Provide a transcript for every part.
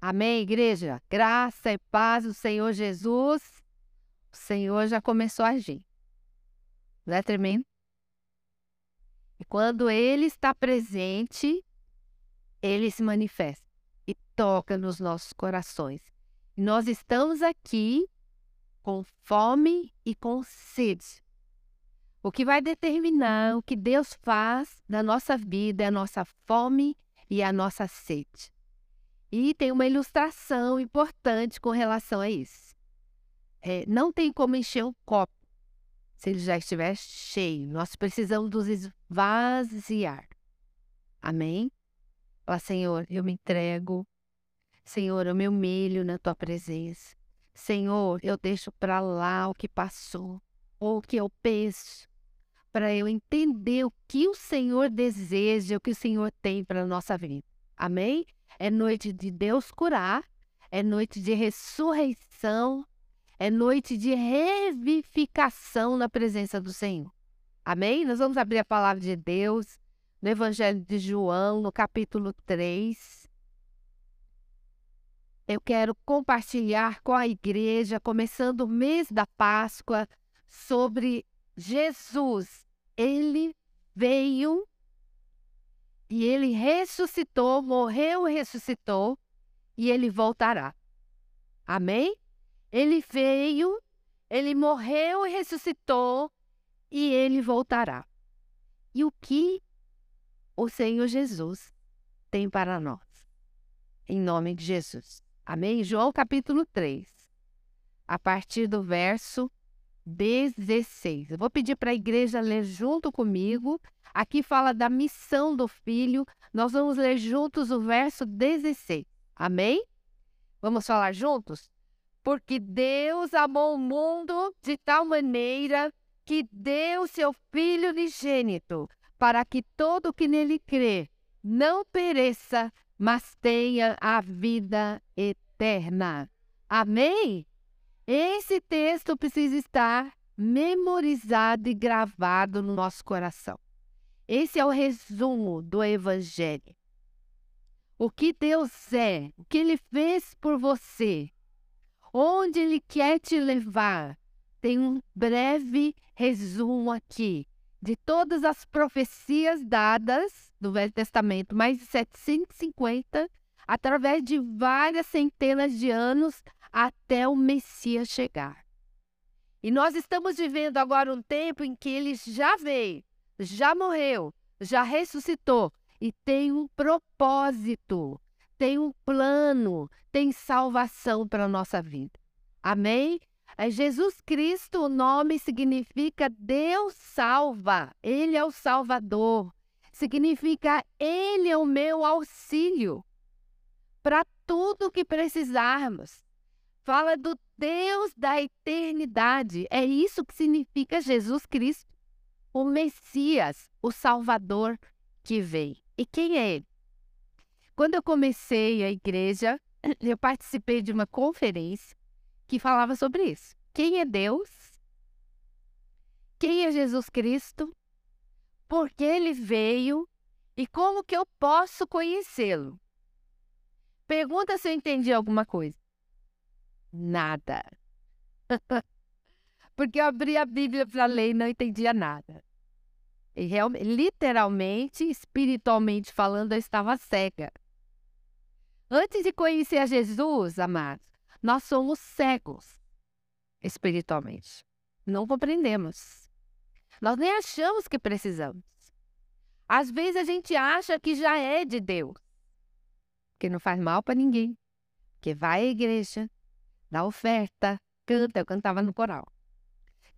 Amém, igreja? Graça e paz do Senhor Jesus. O Senhor já começou a agir. Não é tremendo? E quando Ele está presente, Ele se manifesta e toca nos nossos corações. E nós estamos aqui com fome e com sede. O que vai determinar o que Deus faz na nossa vida é a nossa fome e a nossa sede. E tem uma ilustração importante com relação a isso. É, não tem como encher um copo se ele já estiver cheio. Nós precisamos nos esvaziar. Amém? Ó Senhor, eu me entrego. Senhor, eu me humilho na tua presença. Senhor, eu deixo para lá o que passou, ou o que eu penso, para eu entender o que o Senhor deseja, o que o Senhor tem para a nossa vida. Amém? É noite de Deus curar, é noite de ressurreição, é noite de revivificação na presença do Senhor. Amém? Nós vamos abrir a palavra de Deus no Evangelho de João, no capítulo 3. Eu quero compartilhar com a igreja, começando o mês da Páscoa, sobre Jesus. Ele veio e ele ressuscitou, morreu e ressuscitou, e ele voltará. Amém? Ele veio, ele morreu e ressuscitou, e ele voltará. E o que o Senhor Jesus tem para nós? Em nome de Jesus. Amém? João capítulo 3, a partir do verso 16. Eu vou pedir para a igreja ler junto comigo Aqui fala da missão do filho. Nós vamos ler juntos o verso 16. Amém? Vamos falar juntos? Porque Deus amou o mundo de tal maneira que deu seu Filho unigênito, para que todo que nele crê não pereça, mas tenha a vida eterna. Amém? Esse texto precisa estar memorizado e gravado no nosso coração. Esse é o resumo do Evangelho. O que Deus é, o que Ele fez por você, onde Ele quer te levar. Tem um breve resumo aqui de todas as profecias dadas do Velho Testamento, mais de 750, através de várias centenas de anos até o Messias chegar. E nós estamos vivendo agora um tempo em que ele já veio já morreu, já ressuscitou e tem um propósito, tem um plano, tem salvação para a nossa vida. Amém? É Jesus Cristo, o nome significa Deus salva, Ele é o Salvador, significa Ele é o meu auxílio para tudo que precisarmos. Fala do Deus da eternidade, é isso que significa Jesus Cristo o Messias, o Salvador que veio. E quem é ele? Quando eu comecei a igreja, eu participei de uma conferência que falava sobre isso. Quem é Deus? Quem é Jesus Cristo? Por que ele veio? E como que eu posso conhecê-lo? Pergunta se eu entendi alguma coisa. Nada. porque eu abri a Bíblia para ler e não entendia nada. E real, literalmente, espiritualmente falando, eu estava cega. Antes de conhecer a Jesus, amados, nós somos cegos espiritualmente. Não compreendemos. Nós nem achamos que precisamos. Às vezes a gente acha que já é de Deus, que não faz mal para ninguém, que vai à igreja, dá oferta, canta. Eu cantava no coral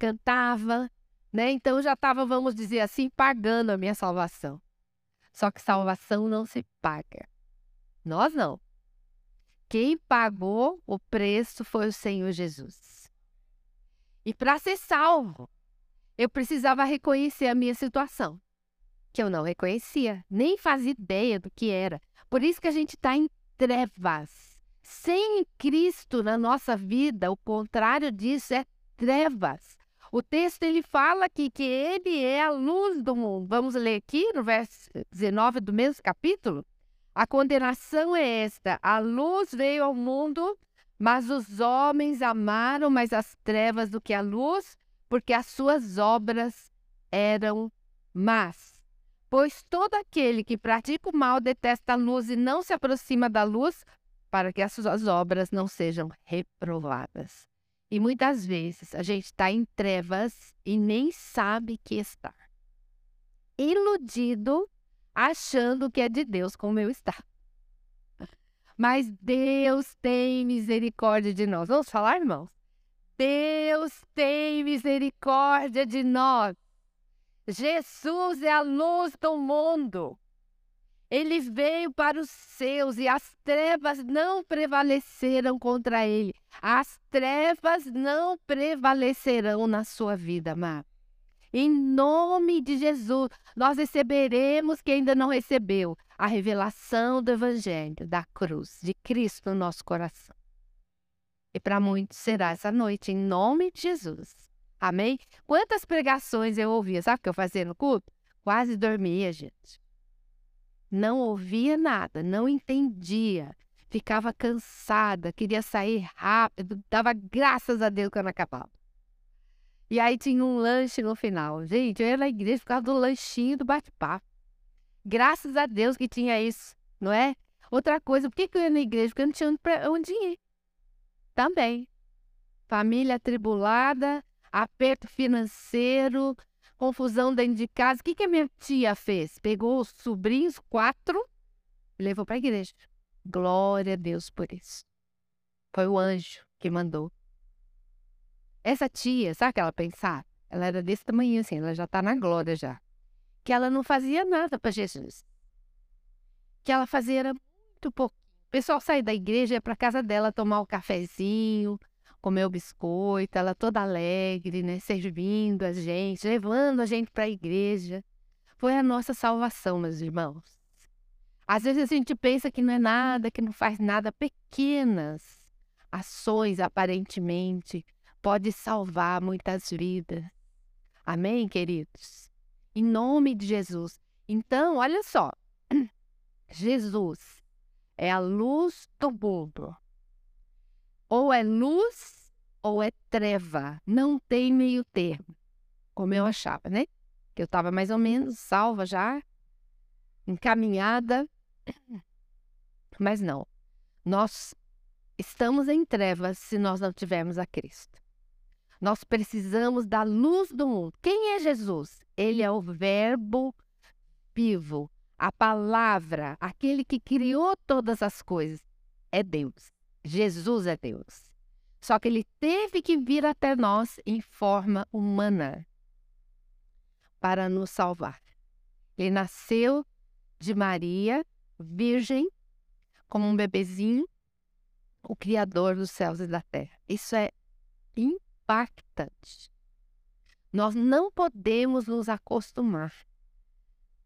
cantava, né? Então já estava, vamos dizer assim, pagando a minha salvação. Só que salvação não se paga. Nós não. Quem pagou o preço foi o Senhor Jesus. E para ser salvo, eu precisava reconhecer a minha situação, que eu não reconhecia, nem fazia ideia do que era. Por isso que a gente está em trevas. Sem Cristo na nossa vida, o contrário disso é trevas. O texto ele fala aqui que ele é a luz do mundo. Vamos ler aqui no verso 19 do mesmo capítulo. A condenação é esta: a luz veio ao mundo, mas os homens amaram mais as trevas do que a luz, porque as suas obras eram más. Pois todo aquele que pratica o mal detesta a luz e não se aproxima da luz, para que as suas obras não sejam reprovadas. E muitas vezes a gente está em trevas e nem sabe que está. Iludido, achando que é de Deus como eu está. Mas Deus tem misericórdia de nós. Vamos falar, irmãos? Deus tem misericórdia de nós. Jesus é a luz do mundo. Ele veio para os seus e as trevas não prevaleceram contra ele. As trevas não prevalecerão na sua vida, amado. Em nome de Jesus, nós receberemos que ainda não recebeu a revelação do Evangelho, da cruz, de Cristo no nosso coração. E para muitos será essa noite, em nome de Jesus. Amém? Quantas pregações eu ouvia? Sabe o que eu fazia no culto? Quase dormia, gente não ouvia nada, não entendia, ficava cansada, queria sair rápido, dava graças a Deus quando acabava. E aí tinha um lanche no final. Gente, eu ia na igreja por causa do lanchinho do bate-papo. Graças a Deus que tinha isso, não é? Outra coisa, por que, eu ia na igreja? Porque eu não tinha onde ir. Também. Família atribulada, aperto financeiro, confusão dentro de casa. O que, que a minha tia fez? Pegou os sobrinhos, quatro, e levou para a igreja. Glória a Deus por isso. Foi o anjo que mandou. Essa tia, sabe o que ela pensava? Ela era desse tamanho assim, ela já está na glória já. Que ela não fazia nada para Jesus. Que ela fazia era muito pouco. O pessoal saía da igreja, ia para casa dela tomar o um cafezinho, comeu biscoito, ela toda alegre, né, servindo a gente, levando a gente para a igreja. Foi a nossa salvação, meus irmãos. Às vezes a gente pensa que não é nada, que não faz nada, pequenas ações aparentemente pode salvar muitas vidas. Amém, queridos? Em nome de Jesus. Então, olha só. Jesus é a luz do mundo. Ou é luz ou é treva. Não tem meio termo. Como eu achava, né? Que eu estava mais ou menos salva já, encaminhada. Mas não. Nós estamos em trevas se nós não tivermos a Cristo. Nós precisamos da luz do mundo. Quem é Jesus? Ele é o Verbo vivo, a palavra, aquele que criou todas as coisas. É Deus. Jesus é Deus. Só que ele teve que vir até nós em forma humana para nos salvar. Ele nasceu de Maria, virgem, como um bebezinho, o Criador dos céus e da terra. Isso é impactante. Nós não podemos nos acostumar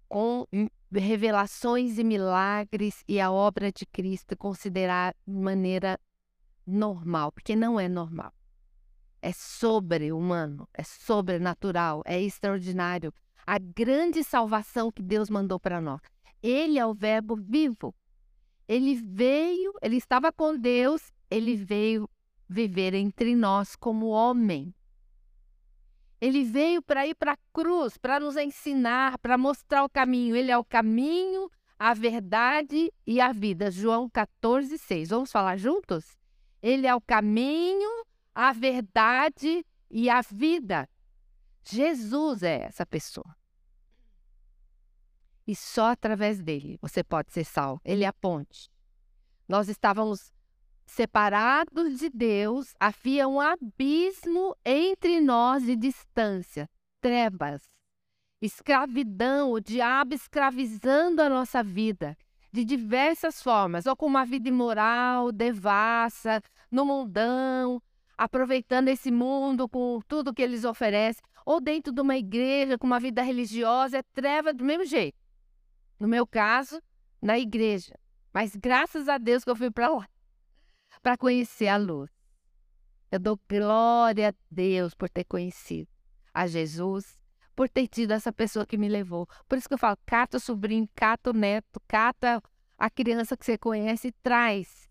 com revelações e milagres e a obra de Cristo considerar de maneira normal, porque não é normal. É sobre-humano, é sobrenatural, é extraordinário. A grande salvação que Deus mandou para nós. Ele é o Verbo vivo. Ele veio, ele estava com Deus, ele veio viver entre nós como homem. Ele veio para ir para a cruz, para nos ensinar, para mostrar o caminho. Ele é o caminho, a verdade e a vida. João 14, 6. Vamos falar juntos? Ele é o caminho, a verdade e a vida. Jesus é essa pessoa. E só através dele você pode ser salvo. Ele é a ponte. Nós estávamos separados de Deus, havia um abismo entre nós de distância, trevas, escravidão, o diabo escravizando a nossa vida de diversas formas, ou com uma vida imoral, devassa, no mundão, aproveitando esse mundo com tudo que eles oferecem, ou dentro de uma igreja com uma vida religiosa, é treva do mesmo jeito. No meu caso, na igreja. Mas graças a Deus que eu fui para lá para conhecer a luz. Eu dou glória a Deus por ter conhecido a Jesus, por ter tido essa pessoa que me levou. Por isso que eu falo, cata o sobrinho, cata o neto, cata a criança que você conhece e traz.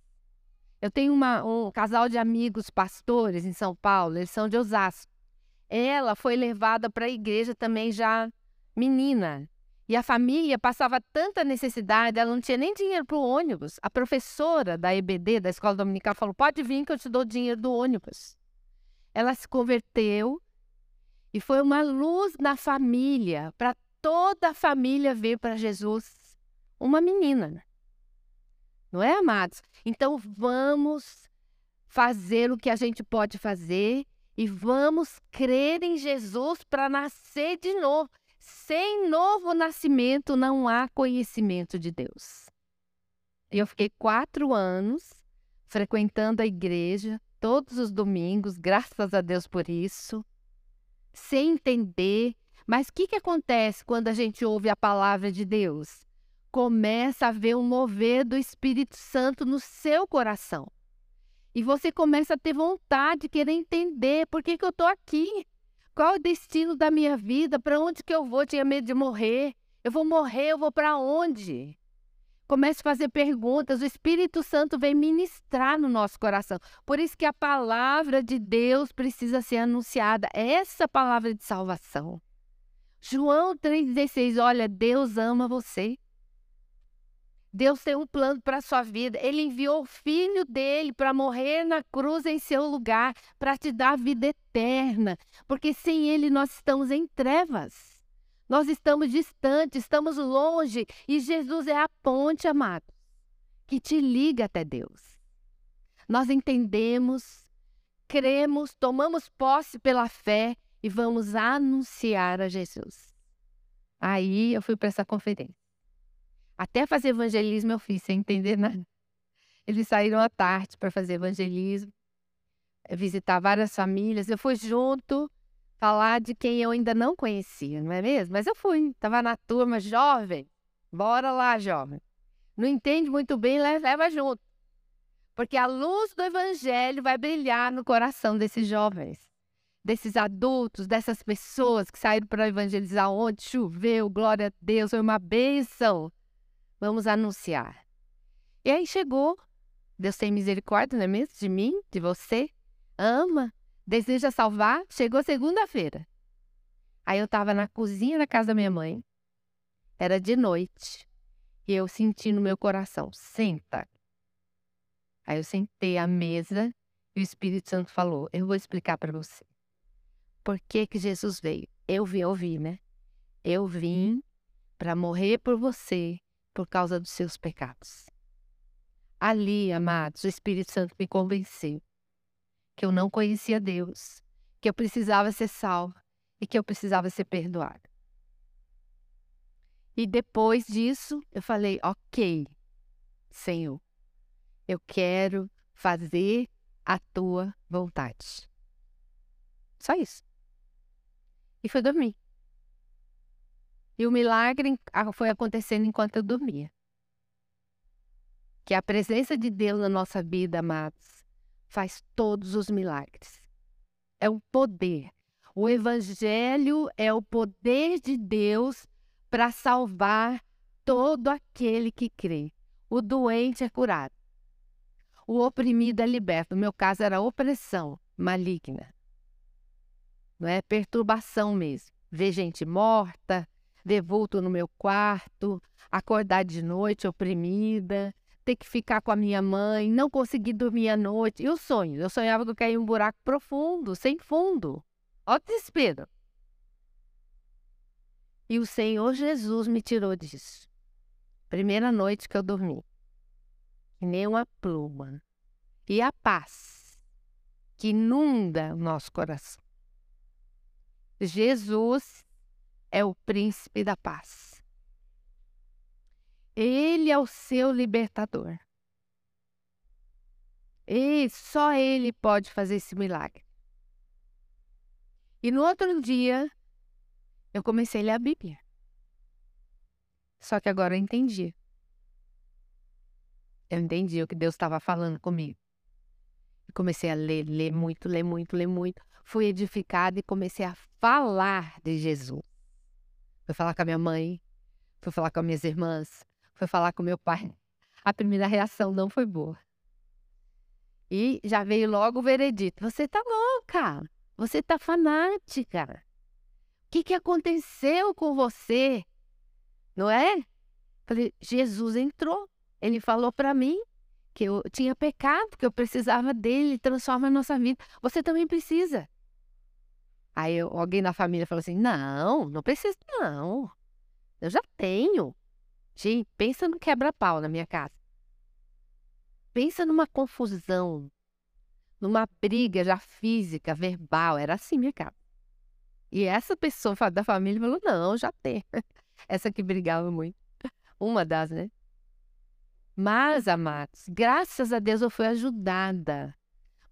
Eu tenho uma, um casal de amigos pastores em São Paulo, eles são de Osasco. Ela foi levada para a igreja também já menina. E a família passava tanta necessidade, ela não tinha nem dinheiro para o ônibus. A professora da EBD, da Escola Dominical, falou: pode vir que eu te dou dinheiro do ônibus. Ela se converteu e foi uma luz na família, para toda a família ver para Jesus uma menina. Né? Não é, amados? Então vamos fazer o que a gente pode fazer e vamos crer em Jesus para nascer de novo. Sem novo nascimento não há conhecimento de Deus. Eu fiquei quatro anos frequentando a igreja todos os domingos, graças a Deus por isso, sem entender. Mas o que, que acontece quando a gente ouve a palavra de Deus? Começa a ver um mover do Espírito Santo no seu coração. E você começa a ter vontade de querer entender por que, que eu estou aqui. Qual é o destino da minha vida? Para onde que eu vou? Tinha medo de morrer. Eu vou morrer, eu vou para onde? Comece a fazer perguntas. O Espírito Santo vem ministrar no nosso coração. Por isso que a palavra de Deus precisa ser anunciada. Essa palavra de salvação. João 3,16, olha, Deus ama você. Deus tem um plano para a sua vida. Ele enviou o filho dele para morrer na cruz em seu lugar, para te dar vida eterna. Porque sem ele nós estamos em trevas. Nós estamos distantes, estamos longe. E Jesus é a ponte, amado, que te liga até Deus. Nós entendemos, cremos, tomamos posse pela fé e vamos anunciar a Jesus. Aí eu fui para essa conferência. Até fazer evangelismo eu fiz sem entender nada. Eles saíram à tarde para fazer evangelismo, eh, visitar várias famílias. Eu fui junto falar de quem eu ainda não conhecia, não é mesmo? Mas eu fui, estava na turma jovem. Bora lá, jovem. Não entende muito bem, leva junto. Porque a luz do evangelho vai brilhar no coração desses jovens, desses adultos, dessas pessoas que saíram para evangelizar onde choveu, glória a Deus, foi uma bênção. Vamos anunciar. E aí chegou. Deus tem misericórdia, não é mesmo? De mim, de você. Ama, deseja salvar. Chegou segunda-feira. Aí eu estava na cozinha da casa da minha mãe. Era de noite. E eu senti no meu coração: senta. Aí eu sentei à mesa e o Espírito Santo falou: Eu vou explicar para você. Por que, que Jesus veio? Eu vi, eu vi, né? Eu vim para morrer por você por causa dos seus pecados. Ali, amados, o Espírito Santo me convenceu que eu não conhecia Deus, que eu precisava ser salvo e que eu precisava ser perdoado. E depois disso, eu falei: Ok, Senhor, eu quero fazer a tua vontade. Só isso. E foi dormir. E o milagre foi acontecendo enquanto eu dormia. Que a presença de Deus na nossa vida, amados, faz todos os milagres. É o poder. O Evangelho é o poder de Deus para salvar todo aquele que crê. O doente é curado. O oprimido é liberto. No meu caso era opressão maligna. Não é perturbação mesmo. Ver gente morta, ver vulto no meu quarto, acordar de noite oprimida, ter que ficar com a minha mãe, não conseguir dormir à noite. E os sonhos? Eu sonhava que eu caía em um buraco profundo, sem fundo. O desespero. E o Senhor Jesus me tirou disso. Primeira noite que eu dormi. E nem uma pluma. E a paz que inunda o nosso coração. Jesus é o príncipe da paz. Ele é o seu libertador. E só ele pode fazer esse milagre. E no outro dia, eu comecei a ler a Bíblia. Só que agora eu entendi. Eu entendi o que Deus estava falando comigo. Comecei a ler, ler muito, ler muito, ler muito. Fui edificada e comecei a falar de Jesus. Fui falar com a minha mãe, fui falar com as minhas irmãs, fui falar com meu pai. A primeira reação não foi boa. E já veio logo o veredito: você tá louca, você tá fanática. O que, que aconteceu com você? Não é? Falei, Jesus entrou. Ele falou para mim que eu tinha pecado, que eu precisava dele, transforma a nossa vida. Você também precisa. Aí alguém na família falou assim: não, não precisa, não. Eu já tenho. Gente, pensa no quebra-pau na minha casa. Pensa numa confusão, numa briga já física, verbal. Era assim minha casa. E essa pessoa da família falou: não, já tem. Essa que brigava muito. Uma das, né? Mas, amados, graças a Deus eu fui ajudada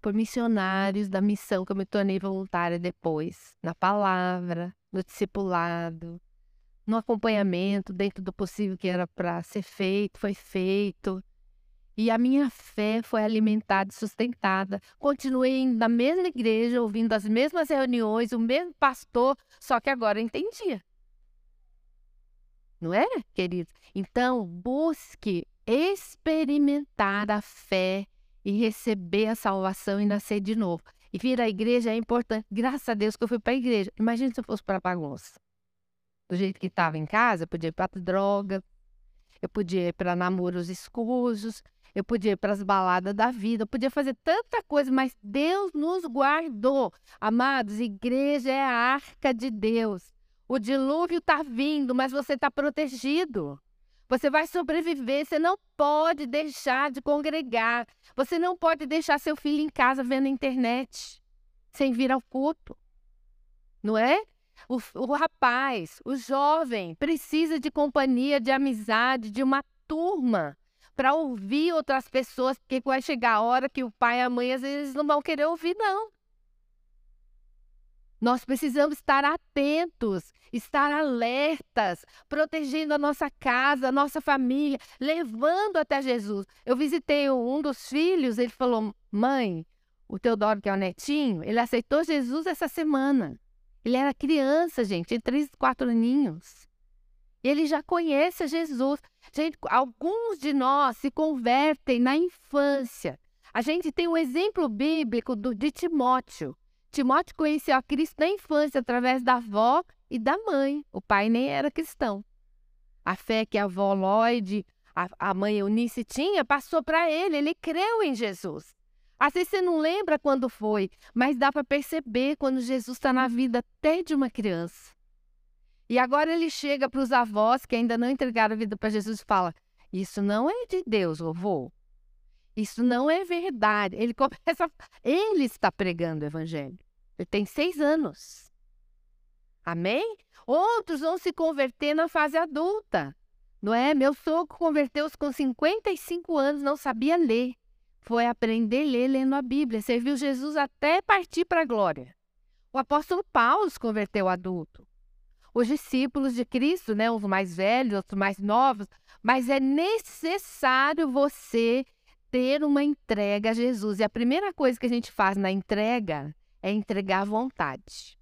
por missionários da missão que eu me tornei voluntária depois, na palavra, no discipulado, no acompanhamento, dentro do possível que era para ser feito, foi feito. E a minha fé foi alimentada e sustentada. Continuei na mesma igreja, ouvindo as mesmas reuniões, o mesmo pastor, só que agora entendia. Não é, querido? Então, busque experimentar a fé e receber a salvação e nascer de novo. E vir à igreja é importante. Graças a Deus que eu fui para a igreja. Imagina se eu fosse para a bagunça. Do jeito que estava em casa, eu podia ir para droga, eu podia ir para namoros escusos, eu podia ir para as baladas da vida, eu podia fazer tanta coisa, mas Deus nos guardou. Amados, igreja é a arca de Deus. O dilúvio está vindo, mas você está protegido. Você vai sobreviver, você não pode deixar de congregar. Você não pode deixar seu filho em casa vendo a internet, sem vir ao culto. Não é? O, o rapaz, o jovem, precisa de companhia, de amizade, de uma turma para ouvir outras pessoas, porque vai chegar a hora que o pai e a mãe às vezes não vão querer ouvir, não. Nós precisamos estar atentos, estar alertas, protegendo a nossa casa, a nossa família, levando até Jesus. Eu visitei um dos filhos, ele falou: Mãe, o Teodoro, que é o netinho, ele aceitou Jesus essa semana. Ele era criança, gente, tinha três, quatro aninhos. Ele já conhece Jesus. Gente, alguns de nós se convertem na infância. A gente tem um exemplo bíblico do, de Timóteo. Timóteo conheceu a Cristo na infância através da avó e da mãe. O pai nem era cristão. A fé que a avó Lloyd, a, a mãe Eunice tinha, passou para ele. Ele creu em Jesus. Vezes você não lembra quando foi, mas dá para perceber quando Jesus está na vida até de uma criança. E agora ele chega para os avós que ainda não entregaram a vida para Jesus e fala: Isso não é de Deus, vovô. Isso não é verdade. Ele começa. Ele está pregando o evangelho. Ele tem seis anos. Amém? Outros vão se converter na fase adulta. Não é? Meu sogro converteu-se com 55 anos, não sabia ler. Foi aprender a ler lendo a Bíblia. Serviu Jesus até partir para a glória. O apóstolo Paulo se converteu adulto. Os discípulos de Cristo, né, os mais velhos, os mais novos, mas é necessário você ter uma entrega a Jesus. E a primeira coisa que a gente faz na entrega é entregar a vontade.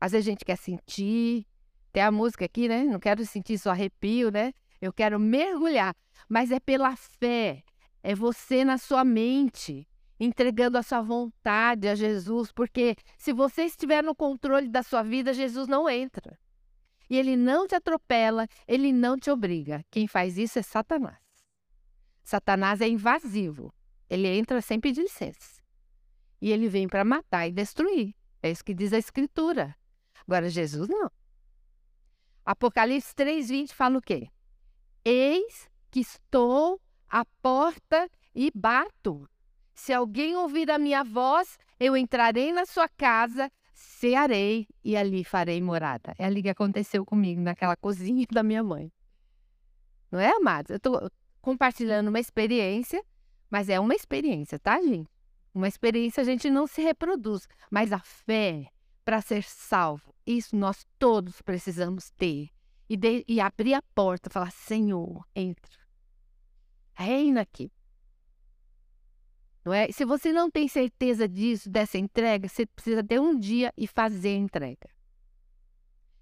Às vezes a gente quer sentir, tem a música aqui, né? Não quero sentir só arrepio, né? Eu quero mergulhar, mas é pela fé, é você na sua mente, entregando a sua vontade a Jesus, porque se você estiver no controle da sua vida, Jesus não entra. E ele não te atropela, ele não te obriga. Quem faz isso é Satanás. Satanás é invasivo. Ele entra sem pedir licença. E ele vem para matar e destruir. É isso que diz a Escritura. Agora, Jesus não. Apocalipse 3,20 fala o quê? Eis que estou à porta e bato. Se alguém ouvir a minha voz, eu entrarei na sua casa, cearei e ali farei morada. É ali que aconteceu comigo, naquela cozinha da minha mãe. Não é, amados? Eu estou compartilhando uma experiência, mas é uma experiência, tá, gente? Uma experiência a gente não se reproduz, mas a fé para ser salvo, isso nós todos precisamos ter. E, de, e abrir a porta, falar: Senhor, entra. Reina aqui. Não é? Se você não tem certeza disso, dessa entrega, você precisa ter um dia e fazer a entrega.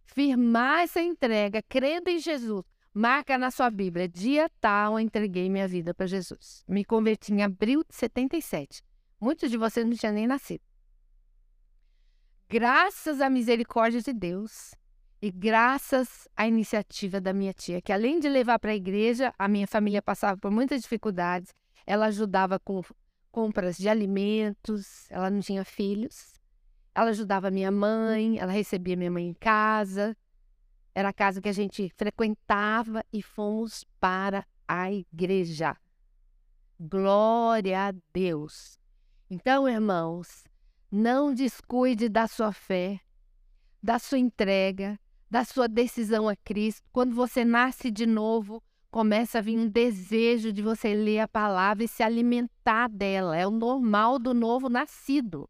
Firmar essa entrega, crendo em Jesus, Marca na sua Bíblia, dia tal, entreguei minha vida para Jesus. Me converti em abril de 77. Muitos de vocês não tinham nem nascido. Graças à misericórdia de Deus e graças à iniciativa da minha tia, que além de levar para a igreja, a minha família passava por muitas dificuldades. Ela ajudava com compras de alimentos, ela não tinha filhos. Ela ajudava minha mãe, ela recebia minha mãe em casa. Era a casa que a gente frequentava e fomos para a igreja. Glória a Deus. Então, irmãos, não descuide da sua fé, da sua entrega, da sua decisão a Cristo. Quando você nasce de novo, começa a vir um desejo de você ler a palavra e se alimentar dela. É o normal do novo nascido.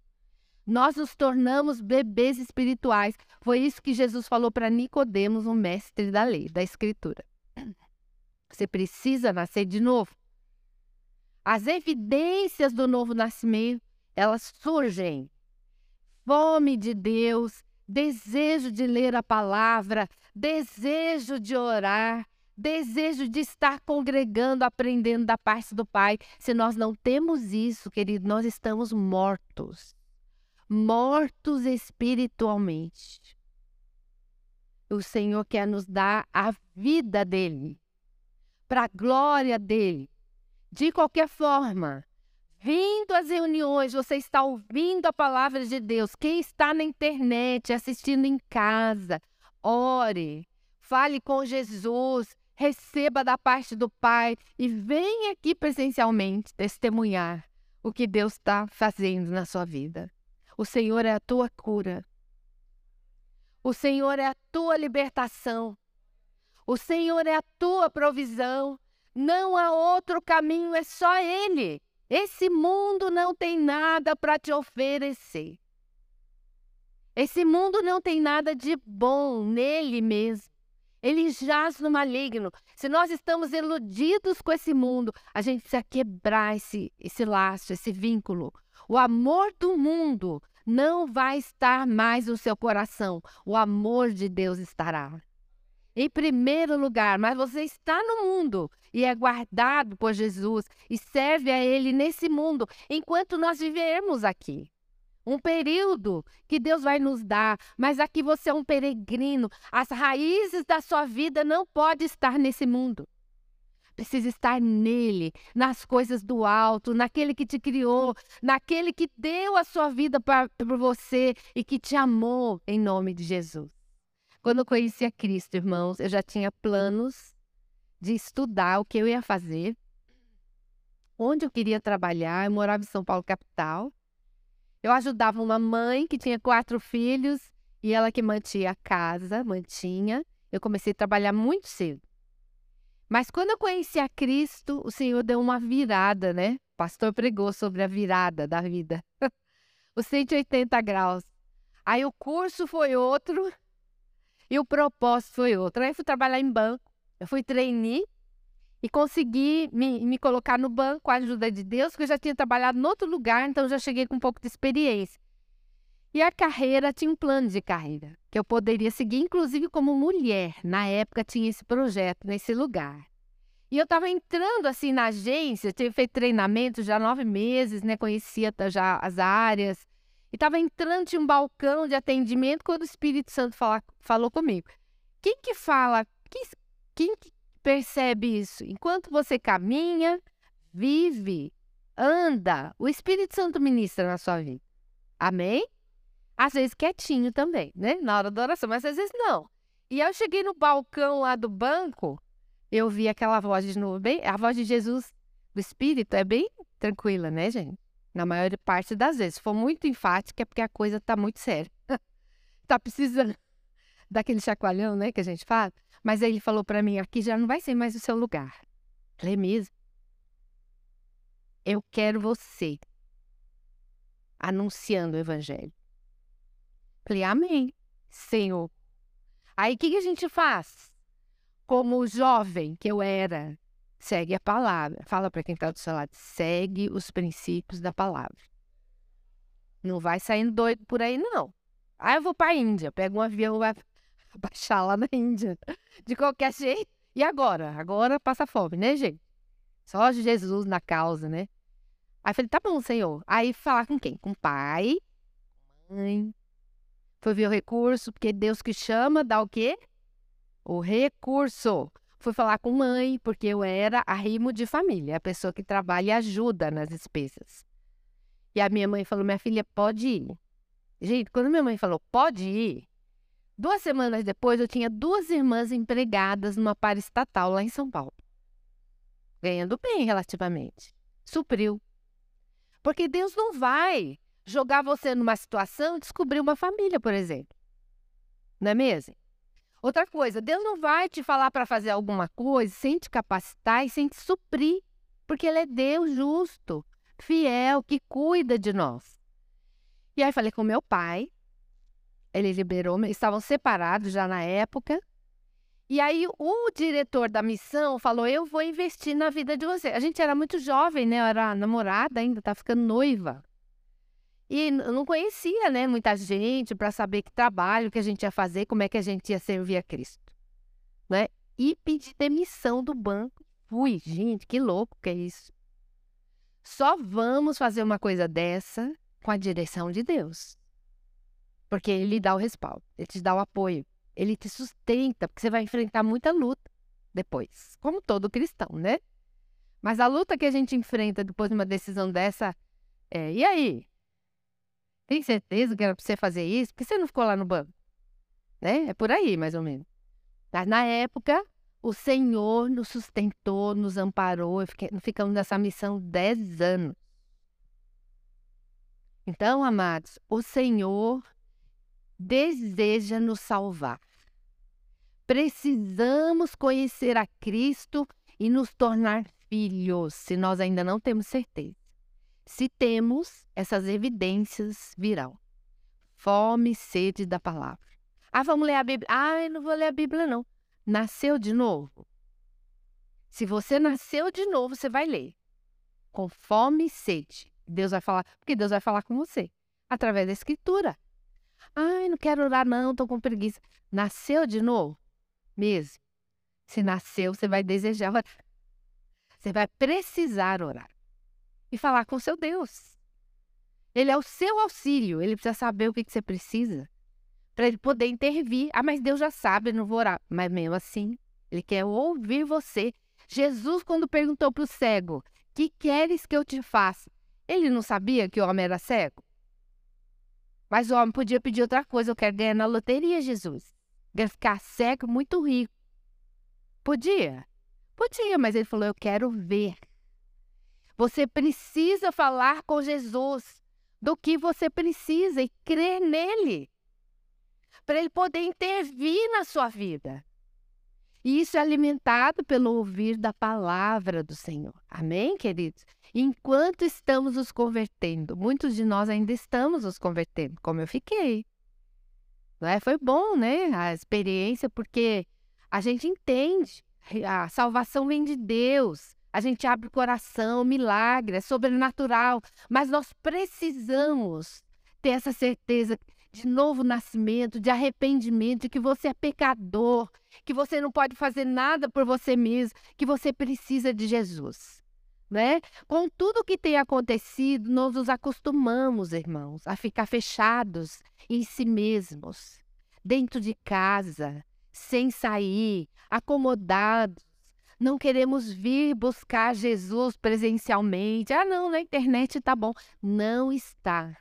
Nós nos tornamos bebês espirituais. Foi isso que Jesus falou para Nicodemos, um mestre da lei, da escritura. Você precisa nascer de novo. As evidências do novo nascimento, elas surgem. Fome de Deus, desejo de ler a palavra, desejo de orar, desejo de estar congregando, aprendendo da parte do Pai. Se nós não temos isso, querido, nós estamos mortos mortos espiritualmente. O Senhor quer nos dar a vida dele, para a glória dele. De qualquer forma, vindo às reuniões, você está ouvindo a palavra de Deus. Quem está na internet, assistindo em casa, ore, fale com Jesus, receba da parte do Pai e venha aqui presencialmente testemunhar o que Deus está fazendo na sua vida. O Senhor é a tua cura. O Senhor é a tua libertação. O Senhor é a tua provisão. Não há outro caminho, é só Ele. Esse mundo não tem nada para te oferecer. Esse mundo não tem nada de bom nele mesmo. Ele jaz no maligno. Se nós estamos iludidos com esse mundo, a gente precisa quebrar esse, esse laço, esse vínculo. O amor do mundo não vai estar mais no seu coração. O amor de Deus estará. Em primeiro lugar, mas você está no mundo e é guardado por Jesus e serve a Ele nesse mundo enquanto nós vivermos aqui. Um período que Deus vai nos dar, mas aqui você é um peregrino. As raízes da sua vida não podem estar nesse mundo precisa estar nele, nas coisas do alto, naquele que te criou, naquele que deu a sua vida para você e que te amou em nome de Jesus. Quando eu conheci a Cristo, irmãos, eu já tinha planos de estudar o que eu ia fazer, onde eu queria trabalhar. Eu morava em São Paulo, capital. Eu ajudava uma mãe que tinha quatro filhos e ela que mantinha a casa, mantinha. Eu comecei a trabalhar muito cedo. Mas quando eu conheci a Cristo, o Senhor deu uma virada, né? O pastor pregou sobre a virada da vida. Os 180 graus. Aí o curso foi outro e o propósito foi outro. Aí eu fui trabalhar em banco. Eu fui treinar e consegui me, me colocar no banco com a ajuda de Deus, porque eu já tinha trabalhado em outro lugar, então já cheguei com um pouco de experiência. E a carreira tinha um plano de carreira que eu poderia seguir, inclusive como mulher. Na época tinha esse projeto nesse lugar. E eu estava entrando assim na agência, tinha feito treinamento já nove meses, né? Conhecia já as áreas. E estava entrando, tinha um balcão de atendimento quando o Espírito Santo fala, falou comigo. Quem que fala? Quem, quem que percebe isso? Enquanto você caminha, vive, anda, o Espírito Santo ministra na sua vida. Amém? Às vezes quietinho também, né? Na hora da oração, mas às vezes não. E eu cheguei no balcão lá do banco, eu vi aquela voz de novo, bem, a voz de Jesus, do Espírito, é bem tranquila, né, gente? Na maior parte das vezes. Se for muito enfática, é porque a coisa tá muito séria. tá precisando daquele chacoalhão, né, que a gente fala. Mas aí ele falou para mim, aqui já não vai ser mais o seu lugar. Falei mesmo. Eu quero você anunciando o evangelho. Falei, amém, Senhor. Aí o que, que a gente faz? Como jovem que eu era, segue a palavra. Fala para quem está do seu lado, segue os princípios da palavra. Não vai saindo doido por aí, não. Aí eu vou para a Índia, pego um avião, vai baixar lá na Índia. De qualquer jeito, E agora? Agora passa fome, né, gente? Só Jesus na causa, né? Aí eu falei, tá bom, Senhor. Aí falar com quem? Com o pai, mãe. Foi ver o recurso, porque Deus que chama dá o quê? O recurso. Fui falar com mãe, porque eu era arrimo de família, a pessoa que trabalha e ajuda nas despesas. E a minha mãe falou: minha filha, pode ir. Gente, quando minha mãe falou, pode ir, duas semanas depois eu tinha duas irmãs empregadas numa para estatal lá em São Paulo. Ganhando bem relativamente. Supriu. Porque Deus não vai jogar você numa situação e descobrir uma família, por exemplo. Não é mesmo? Outra coisa, Deus não vai te falar para fazer alguma coisa sem te capacitar e sem te suprir, porque Ele é Deus justo, fiel, que cuida de nós. E aí falei com meu pai, ele liberou, estavam separados já na época. E aí o diretor da missão falou: Eu vou investir na vida de você. A gente era muito jovem, né? Eu era namorada ainda, estava ficando noiva. E não conhecia, né, muita gente para saber que trabalho que a gente ia fazer, como é que a gente ia servir a Cristo, né? E pedi demissão do banco. Fui, gente, que louco que é isso. Só vamos fazer uma coisa dessa com a direção de Deus. Porque ele dá o respaldo, ele te dá o apoio, ele te sustenta, porque você vai enfrentar muita luta depois, como todo cristão, né? Mas a luta que a gente enfrenta depois de uma decisão dessa é: e aí? Tem certeza que era para você fazer isso? Por que você não ficou lá no banco? Né? É por aí, mais ou menos. Mas na época, o Senhor nos sustentou, nos amparou. Ficamos nessa missão dez anos. Então, amados, o Senhor deseja nos salvar. Precisamos conhecer a Cristo e nos tornar filhos, se nós ainda não temos certeza. Se temos, essas evidências virão. Fome e sede da palavra. Ah, vamos ler a Bíblia. Ah, eu não vou ler a Bíblia, não. Nasceu de novo? Se você nasceu de novo, você vai ler. Com fome e sede. Deus vai falar, porque Deus vai falar com você através da escritura. Ai, não quero orar não, estou com preguiça. Nasceu de novo? Mesmo. Se nasceu, você vai desejar orar. Você vai precisar orar e falar com seu Deus. Ele é o seu auxílio, ele precisa saber o que, que você precisa para ele poder intervir. Ah, mas Deus já sabe, não vou orar. Mas mesmo assim, ele quer ouvir você. Jesus, quando perguntou para o cego: Que queres que eu te faça? Ele não sabia que o homem era cego? Mas o homem podia pedir outra coisa. Eu quero ganhar na loteria, Jesus. Quero ficar cego, muito rico. Podia? Podia, mas ele falou: Eu quero ver. Você precisa falar com Jesus do que você precisa e crer nele, para ele poder intervir na sua vida. E isso é alimentado pelo ouvir da palavra do Senhor. Amém, queridos? Enquanto estamos nos convertendo, muitos de nós ainda estamos nos convertendo, como eu fiquei. Não é? Foi bom, né? A experiência, porque a gente entende. A salvação vem de Deus a gente abre o coração, milagre, é sobrenatural, mas nós precisamos ter essa certeza de novo nascimento, de arrependimento, de que você é pecador, que você não pode fazer nada por você mesmo, que você precisa de Jesus. Né? Com tudo que tem acontecido, nós nos acostumamos, irmãos, a ficar fechados em si mesmos, dentro de casa, sem sair, acomodados, não queremos vir buscar Jesus presencialmente. Ah, não, na internet tá bom. Não está.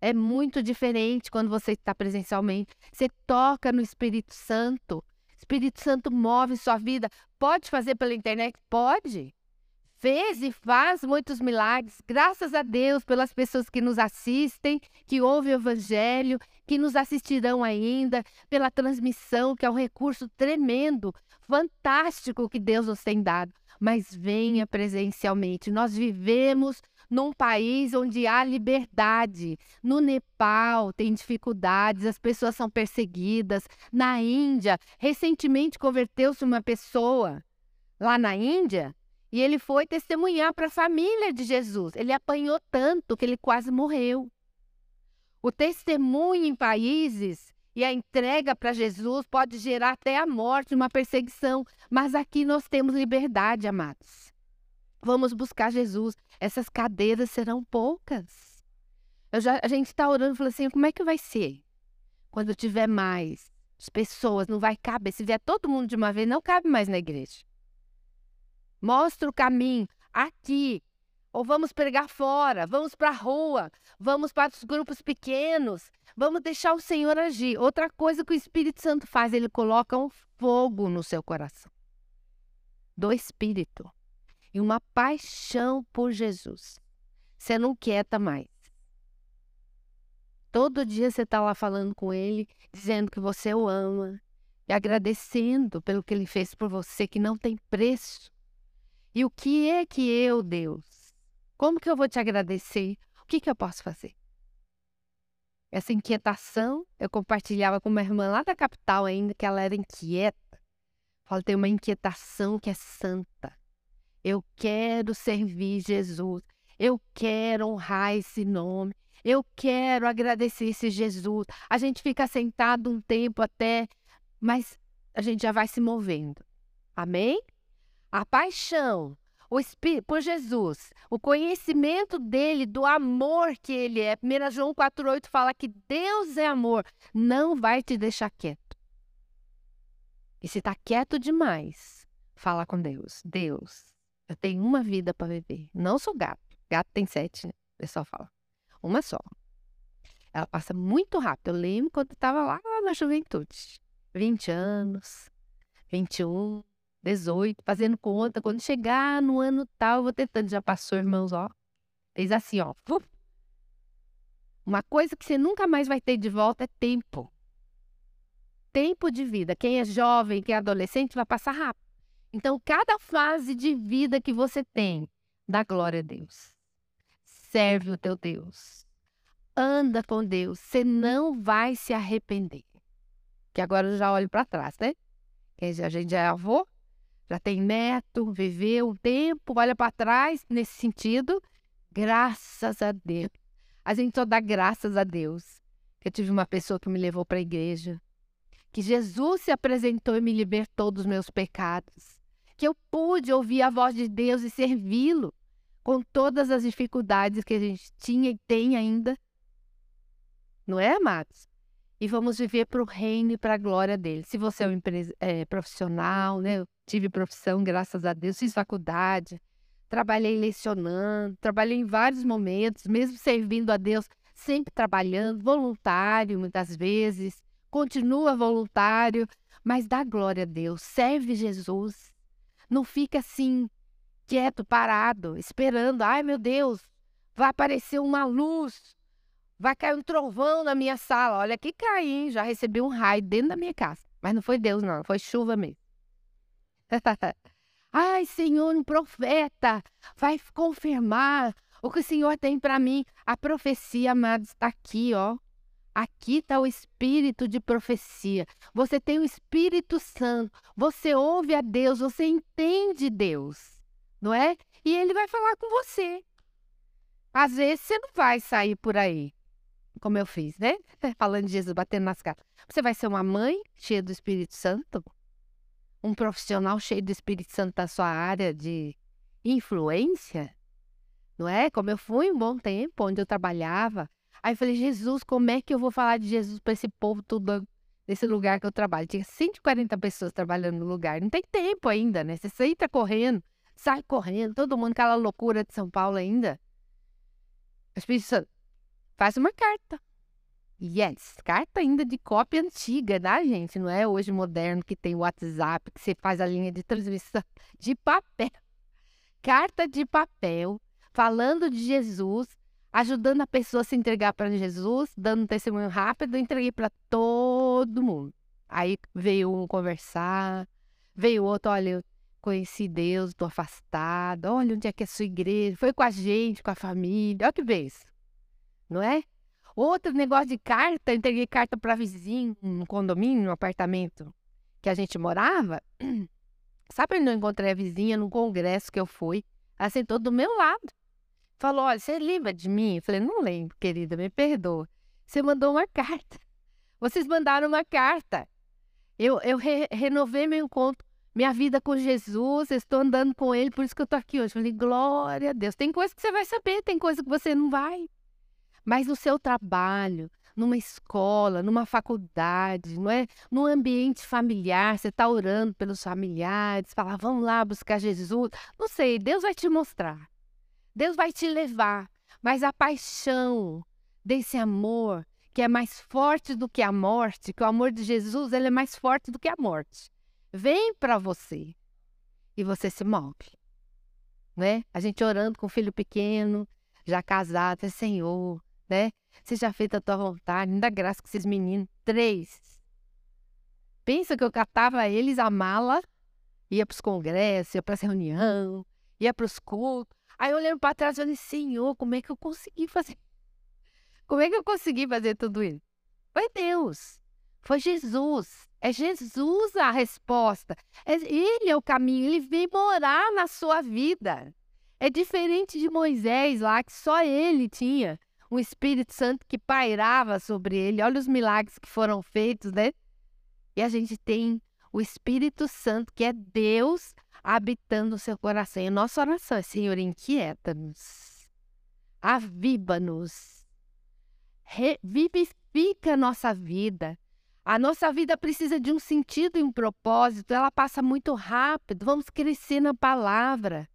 É muito diferente quando você está presencialmente. Você toca no Espírito Santo. Espírito Santo move sua vida. Pode fazer pela internet? Pode fez e faz muitos milagres. Graças a Deus pelas pessoas que nos assistem, que ouvem o Evangelho, que nos assistirão ainda, pela transmissão, que é um recurso tremendo, fantástico que Deus nos tem dado. Mas venha presencialmente. Nós vivemos num país onde há liberdade. No Nepal tem dificuldades, as pessoas são perseguidas. Na Índia, recentemente converteu-se uma pessoa lá na Índia e ele foi testemunhar para a família de Jesus. Ele apanhou tanto que ele quase morreu. O testemunho em países e a entrega para Jesus pode gerar até a morte, uma perseguição. Mas aqui nós temos liberdade, amados. Vamos buscar Jesus. Essas cadeiras serão poucas. Já, a gente está orando e falando assim: como é que vai ser? Quando tiver mais pessoas, não vai caber. Se vier todo mundo de uma vez, não cabe mais na igreja. Mostra o caminho aqui. Ou vamos pregar fora, vamos para a rua, vamos para os grupos pequenos, vamos deixar o Senhor agir. Outra coisa que o Espírito Santo faz, ele coloca um fogo no seu coração do Espírito e uma paixão por Jesus. Você não quieta mais. Todo dia você está lá falando com ele, dizendo que você o ama e agradecendo pelo que ele fez por você, que não tem preço. E o que é que eu, Deus? Como que eu vou te agradecer? O que, que eu posso fazer? Essa inquietação, eu compartilhava com uma irmã lá da capital ainda, que ela era inquieta. Fala, tem uma inquietação que é santa. Eu quero servir Jesus. Eu quero honrar esse nome. Eu quero agradecer esse Jesus. A gente fica sentado um tempo até, mas a gente já vai se movendo. Amém? A paixão o Espírito, por Jesus, o conhecimento dele, do amor que ele é. 1 João 4,8 fala que Deus é amor, não vai te deixar quieto. E se está quieto demais, fala com Deus. Deus, eu tenho uma vida para viver. Não sou gato. Gato tem sete, né? O pessoal fala uma só. Ela passa muito rápido. Eu lembro quando estava lá na juventude. 20 anos, 21, 18, fazendo conta. Quando chegar no ano tal, eu vou tentando. Já passou, irmãos, ó. Fez assim, ó. Uma coisa que você nunca mais vai ter de volta é tempo. Tempo de vida. Quem é jovem, quem é adolescente, vai passar rápido. Então, cada fase de vida que você tem, dá glória a Deus serve o teu Deus. Anda com Deus, você não vai se arrepender. Que agora eu já olho para trás, né? Que a gente já é avô, já tem neto, viveu um tempo, olha para trás nesse sentido. Graças a Deus. A gente só dá graças a Deus. Que eu tive uma pessoa que me levou para a igreja. Que Jesus se apresentou e me libertou dos meus pecados. Que eu pude ouvir a voz de Deus e servi-lo com todas as dificuldades que a gente tinha e tem ainda. Não é, amados? E vamos viver para o reino e para a glória dele. Se você é um é, profissional, né? Eu tive profissão, graças a Deus, fiz faculdade, trabalhei lecionando, trabalhei em vários momentos, mesmo servindo a Deus, sempre trabalhando, voluntário muitas vezes, continua voluntário, mas dá glória a Deus, serve Jesus. Não fica assim quieto, parado, esperando. Ai, meu Deus, vai aparecer uma luz, vai cair um trovão na minha sala. Olha que cai, hein? Já recebi um raio dentro da minha casa. Mas não foi Deus, não, foi chuva mesmo. Ai, Senhor, um profeta vai confirmar o que o Senhor tem para mim. A profecia, amados, está aqui, ó. Aqui está o espírito de profecia. Você tem o Espírito Santo. Você ouve a Deus, você entende Deus não é? E ele vai falar com você. Às vezes você não vai sair por aí, como eu fiz, né? Falando de Jesus, batendo nas caras. Você vai ser uma mãe cheia do Espírito Santo, um profissional cheio do Espírito Santo da sua área de influência, não é? Como eu fui um bom tempo, onde eu trabalhava. Aí eu falei, Jesus, como é que eu vou falar de Jesus para esse povo todo nesse lugar que eu trabalho? Tinha 140 pessoas trabalhando no lugar. Não tem tempo ainda, né? Você tá correndo sai correndo, todo mundo, aquela loucura de São Paulo ainda. O Espírito Santo faz uma carta. Yes, carta ainda de cópia antiga, tá, gente? Não é hoje moderno que tem WhatsApp, que você faz a linha de transmissão de papel. Carta de papel, falando de Jesus, ajudando a pessoa a se entregar para Jesus, dando um testemunho rápido, entreguei para todo mundo. Aí veio um conversar, veio outro, olha, eu Conheci Deus, estou afastado. Olha onde é que é a sua igreja. Foi com a gente, com a família. Olha que vez. Não é? Outro negócio de carta, entreguei carta para vizinho, no condomínio, no apartamento que a gente morava. Sabe onde eu encontrei a vizinha no congresso que eu fui? Ela sentou do meu lado. Falou: Olha, você lembra de mim? Eu falei: Não lembro, querida, me perdoa. Você mandou uma carta. Vocês mandaram uma carta. Eu, eu re renovei meu encontro, minha vida com Jesus, estou andando com Ele, por isso que eu estou aqui hoje. falei, glória a Deus. Tem coisa que você vai saber, tem coisa que você não vai. Mas no seu trabalho, numa escola, numa faculdade, não é? No ambiente familiar, você está orando pelos familiares, fala, vamos lá buscar Jesus. Não sei, Deus vai te mostrar. Deus vai te levar. Mas a paixão desse amor, que é mais forte do que a morte, que o amor de Jesus ele é mais forte do que a morte, vem para você e você se move. Né? A gente orando com um filho pequeno, já casado, é Senhor, né? Seja feita a tua vontade, ainda graça com esses meninos. Três. Pensa que eu catava eles a mala, ia para os congressos, ia para as reuniões, ia para os cultos. Aí eu olhando para trás e falei, Senhor, como é que eu consegui fazer? Como é que eu consegui fazer tudo isso? Foi Deus. Foi Jesus. É Jesus a resposta. É, ele é o caminho. Ele vem morar na sua vida. É diferente de Moisés lá, que só ele tinha um Espírito Santo que pairava sobre ele. Olha os milagres que foram feitos, né? E a gente tem o Espírito Santo, que é Deus habitando no seu coração. E a nossa oração é, Senhor, inquieta-nos, aviva-nos, vivifica a nossa vida. A nossa vida precisa de um sentido e um propósito, ela passa muito rápido. Vamos crescer na palavra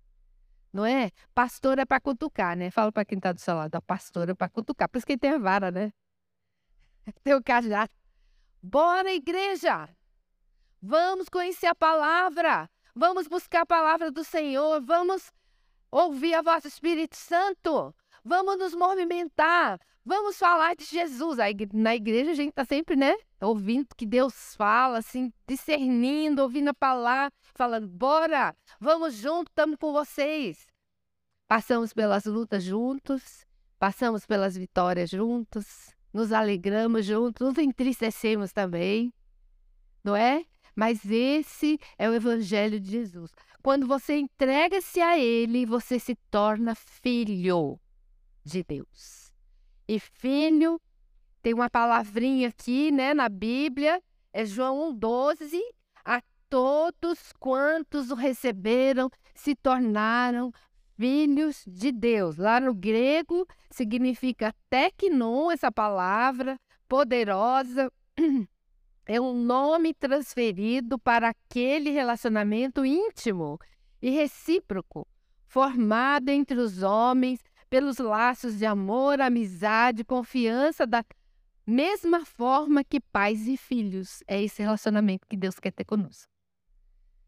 não é? Pastor é para cutucar, né? Fala para quem está do seu lado, a pastora para cutucar. Por isso que tem a vara, né? Tem o cajado. Bora, igreja! Vamos conhecer a palavra. Vamos buscar a palavra do Senhor. Vamos ouvir a voz do Espírito Santo. Vamos nos movimentar. Vamos falar de Jesus. Na igreja a gente está sempre, né? Ouvindo que Deus fala, assim, discernindo, ouvindo a palavra, falando, bora, vamos juntos, estamos com vocês. Passamos pelas lutas juntos, passamos pelas vitórias juntos, nos alegramos juntos, nos entristecemos também, não é? Mas esse é o Evangelho de Jesus. Quando você entrega-se a Ele, você se torna filho de Deus. E filho, tem uma palavrinha aqui, né, na Bíblia, é João 1,12. A todos quantos o receberam se tornaram filhos de Deus. Lá no grego significa teknon, essa palavra poderosa. É um nome transferido para aquele relacionamento íntimo e recíproco, formado entre os homens pelos laços de amor, amizade, confiança, da mesma forma que pais e filhos. É esse relacionamento que Deus quer ter conosco.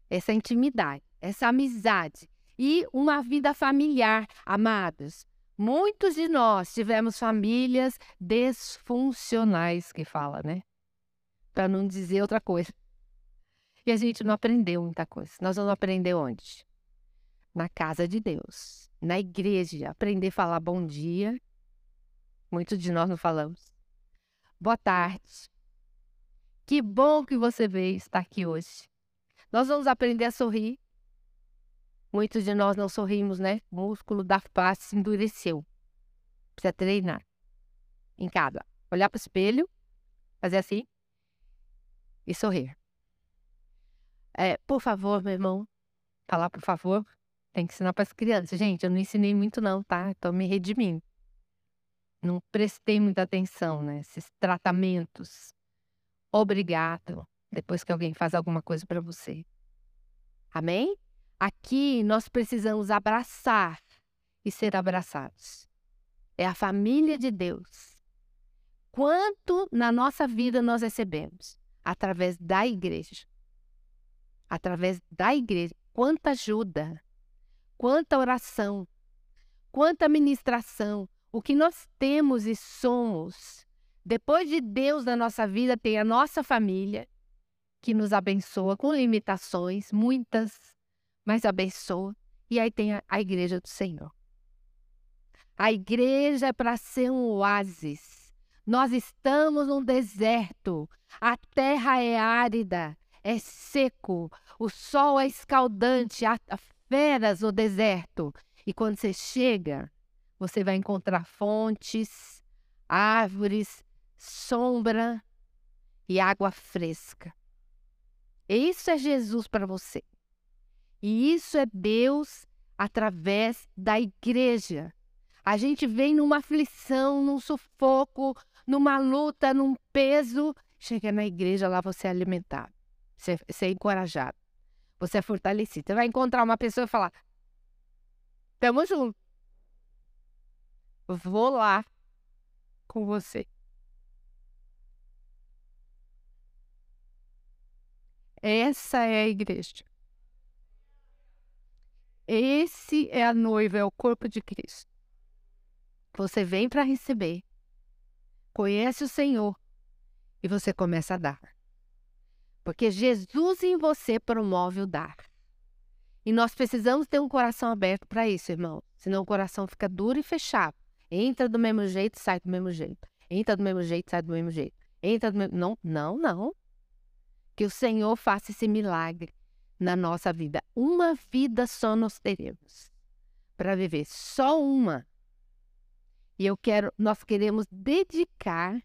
Essa intimidade, essa amizade e uma vida familiar, amados. Muitos de nós tivemos famílias desfuncionais, que fala, né? Para não dizer outra coisa. E a gente não aprendeu muita coisa. Nós vamos aprender onde? Na casa de Deus na igreja, aprender a falar bom dia. Muitos de nós não falamos. Boa tarde. Que bom que você veio estar aqui hoje. Nós vamos aprender a sorrir. Muitos de nós não sorrimos, né? O músculo da face se endureceu. Precisa treinar. Em casa. Olhar para o espelho, fazer assim e sorrir. É, por favor, meu irmão, falar por favor. Tem que ensinar para as crianças. Gente, eu não ensinei muito não, tá? Estou me redimindo. Não prestei muita atenção, né? Esses tratamentos. Obrigado. Depois que alguém faz alguma coisa para você. Amém? Aqui nós precisamos abraçar e ser abraçados. É a família de Deus. Quanto na nossa vida nós recebemos? Através da igreja. Através da igreja. Quanta ajuda, quanta oração, quanta ministração, o que nós temos e somos. Depois de Deus na nossa vida, tem a nossa família, que nos abençoa com limitações, muitas, mas abençoa. E aí tem a, a igreja do Senhor. A igreja é para ser um oásis. Nós estamos num deserto. A terra é árida, é seco, o sol é escaldante, a, a feras no deserto. E quando você chega, você vai encontrar fontes, árvores, sombra, e água fresca. Isso é Jesus para você. E isso é Deus através da igreja. A gente vem numa aflição, num sufoco, numa luta, num peso. Chega na igreja, lá você é alimentado, você, você é encorajado, você é fortalecido. Você vai encontrar uma pessoa e falar: Tamo junto. Vou lá com você. Essa é a igreja. Esse é a noiva, é o corpo de Cristo. Você vem para receber, conhece o Senhor e você começa a dar. Porque Jesus em você promove o dar. E nós precisamos ter um coração aberto para isso, irmão. Senão o coração fica duro e fechado. Entra do mesmo jeito, sai do mesmo jeito. Entra do mesmo jeito, sai do mesmo jeito. Entra do mesmo... Não, não, não. Que o Senhor faça esse milagre na nossa vida. Uma vida só nós teremos para viver, só uma. E eu quero, nós queremos dedicar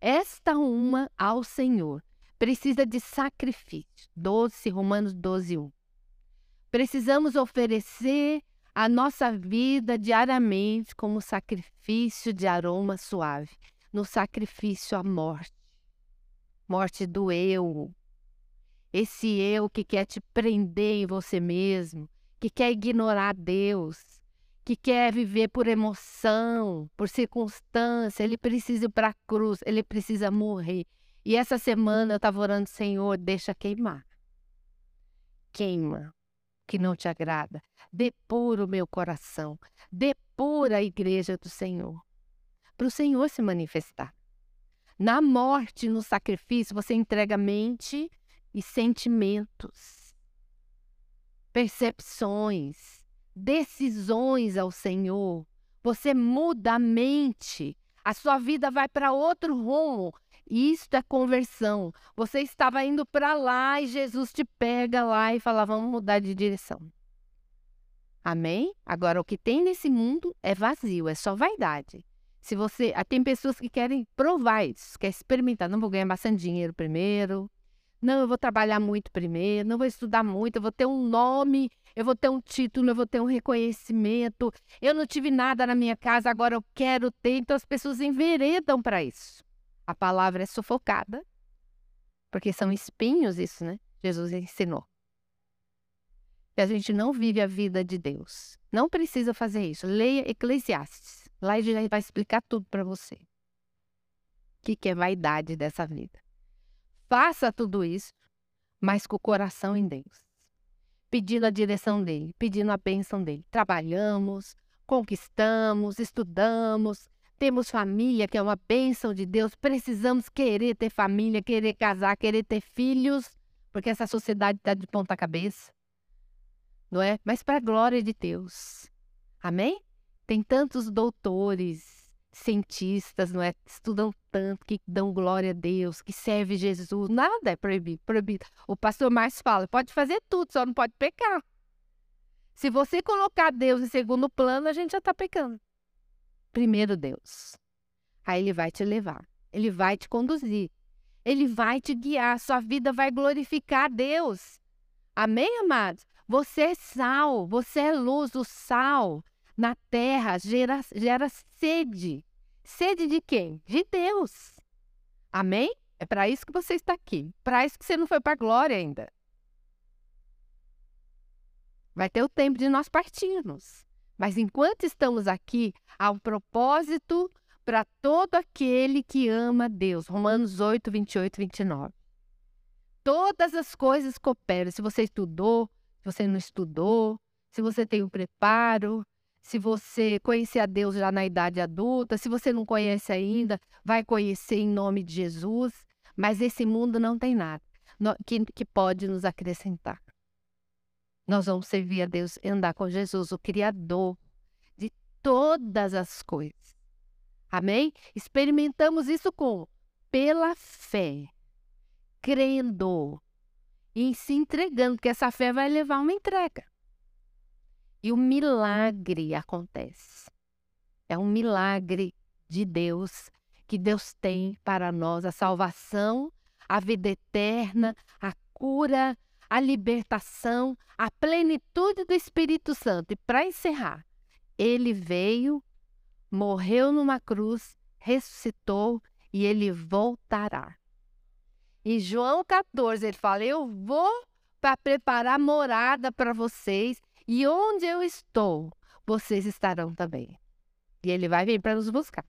esta uma ao Senhor. Precisa de sacrifício. 12, Romanos 12, 1. Precisamos oferecer a nossa vida diariamente como sacrifício de aroma suave. No sacrifício à morte. Morte do eu, esse eu que quer te prender em você mesmo, que quer ignorar Deus, que quer viver por emoção, por circunstância, ele precisa ir para a cruz, ele precisa morrer. E essa semana eu estava orando, Senhor, deixa queimar. Queima, que não te agrada. Depura o meu coração. Depura a igreja do Senhor. Para o Senhor se manifestar. Na morte, no sacrifício, você entrega mente, e sentimentos, percepções, decisões ao Senhor. Você muda a mente, a sua vida vai para outro rumo. Isto é conversão. Você estava indo para lá e Jesus te pega lá e fala: vamos mudar de direção. Amém? Agora, o que tem nesse mundo é vazio, é só vaidade. Se você. Ah, tem pessoas que querem provar isso, quer experimentar. Não vou ganhar bastante dinheiro primeiro, não, eu vou trabalhar muito primeiro, não vou estudar muito, eu vou ter um nome, eu vou ter um título, eu vou ter um reconhecimento. Eu não tive nada na minha casa, agora eu quero ter. Então as pessoas enveredam para isso. A palavra é sufocada, porque são espinhos isso, né? Jesus ensinou. E a gente não vive a vida de Deus. Não precisa fazer isso. Leia Eclesiastes. Lá ele já vai explicar tudo para você. O que, que é vaidade dessa vida. Faça tudo isso, mas com o coração em Deus. Pedindo a direção dele, pedindo a bênção dele. Trabalhamos, conquistamos, estudamos, temos família, que é uma bênção de Deus. Precisamos querer ter família, querer casar, querer ter filhos, porque essa sociedade está de ponta cabeça. Não é? Mas para a glória de Deus. Amém? Tem tantos doutores, cientistas, não é? Estudam tanto, que dão glória a Deus, que serve Jesus. Nada é proibido, proibido. O pastor mais fala, pode fazer tudo, só não pode pecar. Se você colocar Deus em segundo plano, a gente já está pecando. Primeiro Deus. Aí ele vai te levar, ele vai te conduzir, ele vai te guiar, sua vida vai glorificar Deus. Amém, amados? Você é sal, você é luz, o sal na terra gera, gera sede. Sede de quem? De Deus. Amém? É para isso que você está aqui. Para isso que você não foi para a glória ainda. Vai ter o tempo de nós partirmos. Mas enquanto estamos aqui, há um propósito para todo aquele que ama Deus. Romanos 8, 28 29. Todas as coisas cooperam. Se você estudou, se você não estudou, se você tem o preparo, se você conhecer a Deus já na idade adulta, se você não conhece ainda, vai conhecer em nome de Jesus. Mas esse mundo não tem nada que, que pode nos acrescentar. Nós vamos servir a Deus e andar com Jesus, o Criador de todas as coisas. Amém? Experimentamos isso com pela fé, crendo e se entregando, porque essa fé vai levar uma entrega. E o milagre acontece. É um milagre de Deus que Deus tem para nós a salvação, a vida eterna, a cura, a libertação, a plenitude do Espírito Santo. E para encerrar, ele veio, morreu numa cruz, ressuscitou e ele voltará. Em João 14, ele fala: Eu vou para preparar morada para vocês, e onde eu estou, vocês estarão também. E ele vai vir para nos buscar.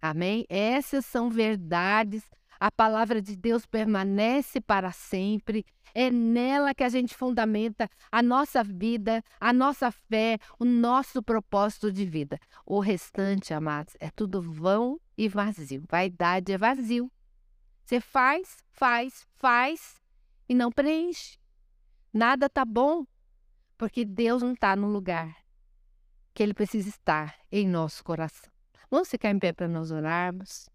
Amém? Essas são verdades. A palavra de Deus permanece para sempre. É nela que a gente fundamenta a nossa vida, a nossa fé, o nosso propósito de vida. O restante, amados, é tudo vão e vazio. Vaidade é vazio. Você faz, faz, faz e não preenche. Nada tá bom, porque Deus não está no lugar que Ele precisa estar em nosso coração. Vamos ficar em pé para nós orarmos.